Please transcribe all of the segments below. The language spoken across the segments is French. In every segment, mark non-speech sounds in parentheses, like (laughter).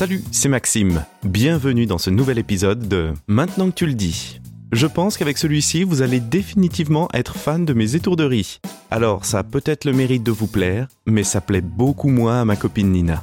Salut, c'est Maxime. Bienvenue dans ce nouvel épisode de Maintenant que tu le dis. Je pense qu'avec celui-ci, vous allez définitivement être fan de mes étourderies. Alors, ça a peut-être le mérite de vous plaire, mais ça plaît beaucoup moins à ma copine Nina.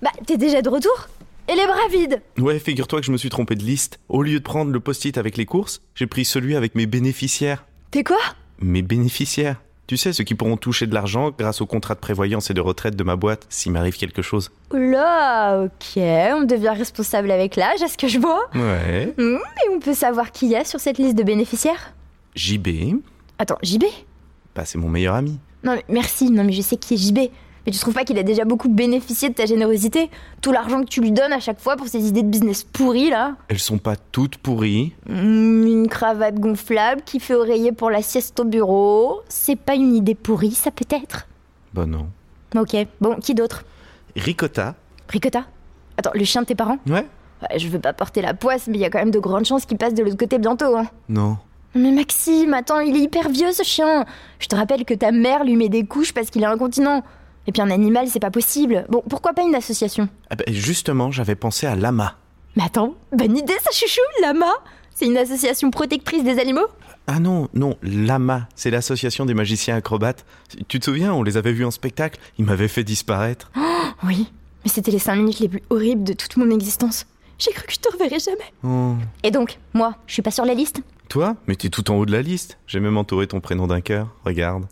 Bah, t'es déjà de retour? Et les bras vides Ouais, figure-toi que je me suis trompé de liste. Au lieu de prendre le post-it avec les courses, j'ai pris celui avec mes bénéficiaires. T'es quoi? Mes bénéficiaires Tu sais, ceux qui pourront toucher de l'argent grâce au contrat de prévoyance et de retraite de ma boîte s'il m'arrive quelque chose. Oula, ok, on devient responsable avec l'âge, à ce que je vois. Ouais. Hmm, et on peut savoir qui y a sur cette liste de bénéficiaires? JB, Attends, JB bah c'est mon meilleur ami. Non mais merci, non mais je sais qui est JB. Mais tu trouves pas qu'il a déjà beaucoup bénéficié de ta générosité? Tout l'argent que tu lui donnes à chaque fois pour ses idées de business pourries là? Elles sont pas toutes pourries. Hmm, Une cravate gonflable qui fait oreiller pour la sieste au bureau. C'est pas une idée pourrie, ça peut-être? Bah non. Ok, bon, qui d'autre? Ricotta Ricotta? Attends, le chien de tes parents? Ouais Je veux pas porter la poisse, mais il y a quand même de grandes chances qu'il passe de l'autre côté bientôt. Hein. Non. Mais Maxime, attends, il est hyper vieux ce chien. Je te rappelle que ta mère lui met des couches parce qu'il est incontinent. Et puis un animal, c'est pas possible. Bon, pourquoi pas une association? Ah bah, justement, j'avais pensé à Lama. Mais attends, bonne idée ça chouchou, Lama C'est une association protectrice des animaux? Ah non, non, Lama, c'est l'association des magiciens acrobates. Tu te souviens, on les avait vus en spectacle, ils m'avaient fait disparaître. (gasps) Oui, mais c'était les 5 minutes les plus horribles de toute mon existence. J'ai cru que je te reverrais jamais. Oh. Et donc, moi, je suis pas sur la liste? Toi? Mais t'es tout en haut de la liste. J'ai même entouré ton prénom d'un cœur, regarde.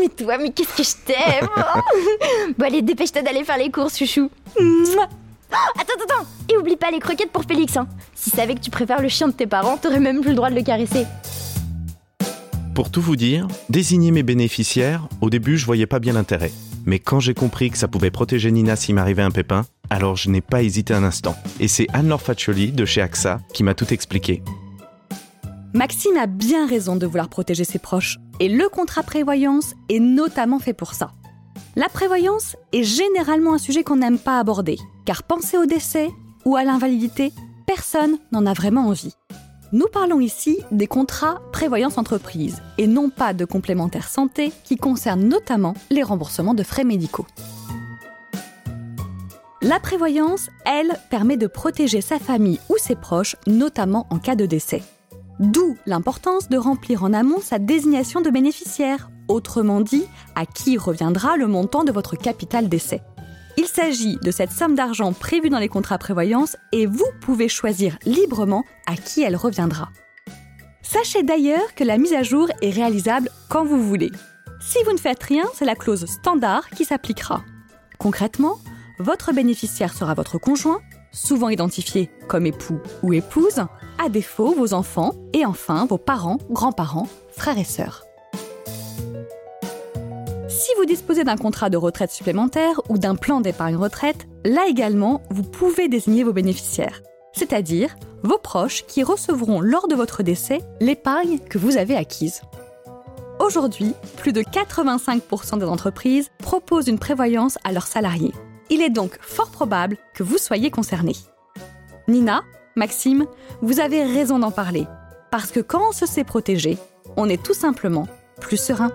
Mais toi, mais qu'est-ce que je t'aime? (laughs) Bon allez, dépêche-toi d'aller faire les courses, chouchou. Mouah. Oh, attends, attends, attends Et oublie pas les croquettes pour Félix, hein. Si savais que tu préfères le chien de tes parents, t'aurais même plus le droit de le caresser. Pour tout vous dire, désigner mes bénéficiaires, au début je voyais pas bien l'intérêt. Mais quand j'ai compris que ça pouvait protéger Nina s'il m'arrivait un pépin, alors je n'ai pas hésité un instant. Et c'est Anne-Laure Faccioli de chez AXA qui m'a tout expliqué. Maxime a bien raison de vouloir protéger ses proches, et le contrat prévoyance est notamment fait pour ça. La prévoyance est généralement un sujet qu'on n'aime pas aborder, car penser au décès ou à l'invalidité, personne n'en a vraiment envie. Nous parlons ici des contrats prévoyance entreprise, et non pas de complémentaires santé qui concernent notamment les remboursements de frais médicaux. La prévoyance, elle, permet de protéger sa famille ou ses proches, notamment en cas de décès. D'où l'importance de remplir en amont sa désignation de bénéficiaire, autrement dit, à qui reviendra le montant de votre capital d'essai? Il s'agit de cette somme d'argent prévue dans les contrats prévoyance et vous pouvez choisir librement à qui elle reviendra. Sachez d'ailleurs que la mise à jour est réalisable quand vous voulez. Si vous ne faites rien, c'est la clause standard qui s'appliquera. Concrètement, votre bénéficiaire sera votre conjoint, souvent identifié comme époux ou épouse, à défaut vos enfants et enfin vos parents, grands-parents, frères et sœurs. Vous disposez d'un contrat de retraite supplémentaire ou d'un plan d'épargne retraite, là également, vous pouvez désigner vos bénéficiaires, c'est-à-dire vos proches qui recevront lors de votre décès l'épargne que vous avez acquise. Aujourd'hui, plus de 85% des entreprises proposent une prévoyance à leurs salariés. Il est donc fort probable que vous soyez concerné. Nina, Maxime, vous avez raison d'en parler, parce que quand on se sait protégé, on est tout simplement plus serein.